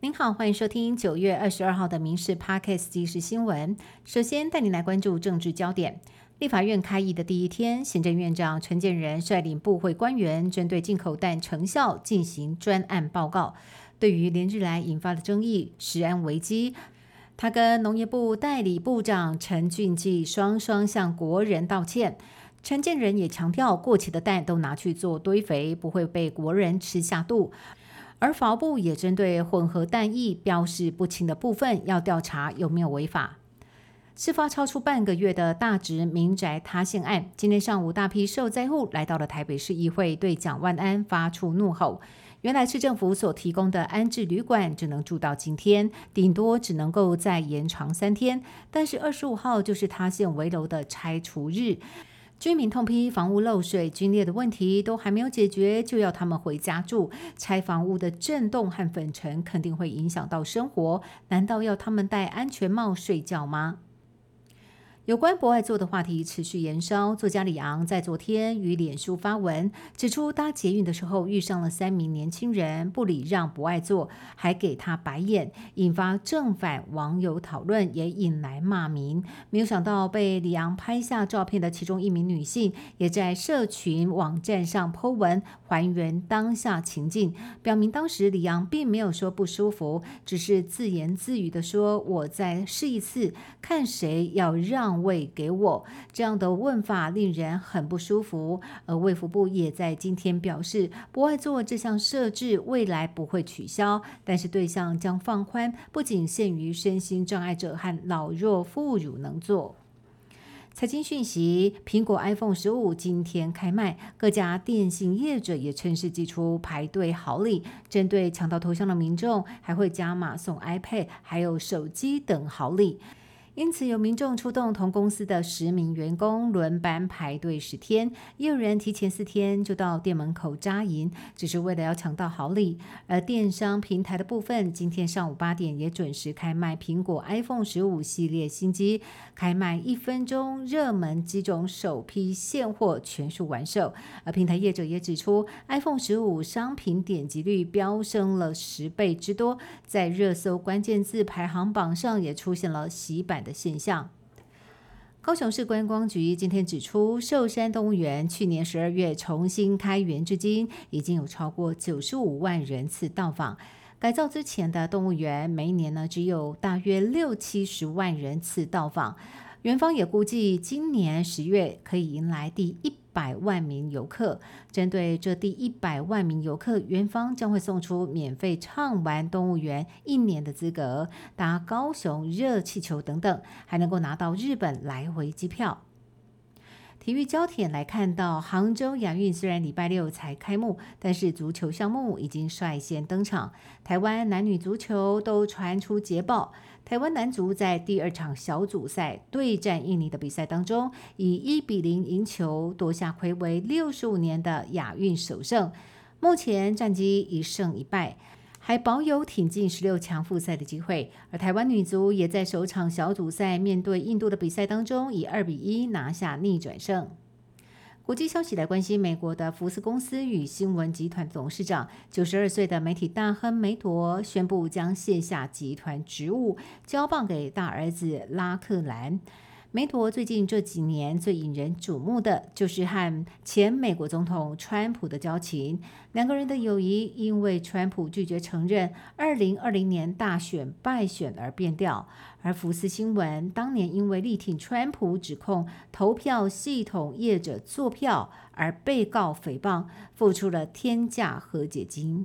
您好，欢迎收听九月二十二号的《民事 Podcast》即时新闻。首先带你来关注政治焦点。立法院开议的第一天，行政院长陈建仁率领部会官员针对进口蛋成效进行专案报告。对于连日来引发的争议、食安危机，他跟农业部代理部长陈俊记双双向国人道歉。陈建仁也强调，过期的蛋都拿去做堆肥，不会被国人吃下肚。而法务部也针对混合弹液标示不清的部分，要调查有没有违法。事发超出半个月的大直民宅塌陷案，今天上午大批受灾户来到了台北市议会，对蒋万安发出怒吼。原来市政府所提供的安置旅馆只能住到今天，顶多只能够再延长三天。但是二十五号就是塌陷围楼的拆除日。居民痛批房屋漏水、龟裂的问题都还没有解决，就要他们回家住。拆房屋的震动和粉尘肯定会影响到生活，难道要他们戴安全帽睡觉吗？有关不爱做的话题持续延烧。作家李昂在昨天与脸书发文，指出搭捷运的时候遇上了三名年轻人，不礼让不爱做，还给他白眼，引发正反网友讨论，也引来骂名。没有想到被李昂拍下照片的其中一名女性，也在社群网站上 po 文，还原当下情境，表明当时李昂并没有说不舒服，只是自言自语的说：“我再试一次，看谁要让。”位给我这样的问法令人很不舒服，而卫福部也在今天表示，不会做这项设置，未来不会取消，但是对象将放宽，不仅限于身心障碍者和老弱妇孺能做。财经讯息：苹果 iPhone 十五今天开卖，各家电信业者也趁势寄出排队好礼，针对抢到头像的民众，还会加码送 iPad，还有手机等好礼。因此，有民众出动同公司的十名员工轮班排队十天，也有人提前四天就到店门口扎营，只是为了要抢到好礼。而电商平台的部分，今天上午八点也准时开卖苹果 iPhone 十五系列新机，开卖一分钟，热门机种首批现货全数完售。而平台业者也指出，iPhone 十五商品点击率飙升了十倍之多，在热搜关键字排行榜上也出现了洗版。的现象。高雄市观光局今天指出，寿山动物园去年十二月重新开园至今，已经有超过九十五万人次到访。改造之前的动物园，每一年呢只有大约六七十万人次到访。园方也估计，今年十月可以迎来第一。百万名游客，针对这第一百万名游客，园方将会送出免费畅玩动物园一年的资格，搭高雄热气球等等，还能够拿到日本来回机票。体育焦点来看到，杭州亚运虽然礼拜六才开幕，但是足球项目已经率先登场。台湾男女足球都传出捷报。台湾男足在第二场小组赛对战印尼的比赛当中，以一比零赢球，夺下魁违六十五年的亚运首胜。目前战绩一胜一败，还保有挺进十六强复赛的机会。而台湾女足也在首场小组赛面对印度的比赛当中，以二比一拿下逆转胜。国际消息来关心，美国的福斯公司与新闻集团董事长九十二岁的媒体大亨梅铎宣布将卸下集团职务，交棒给大儿子拉克兰。梅陀最近这几年最引人瞩目的就是和前美国总统川普的交情，两个人的友谊因为川普拒绝承认二零二零年大选败选而变调，而福斯新闻当年因为力挺川普指控投票系统业者作票而被告诽谤，付出了天价和解金。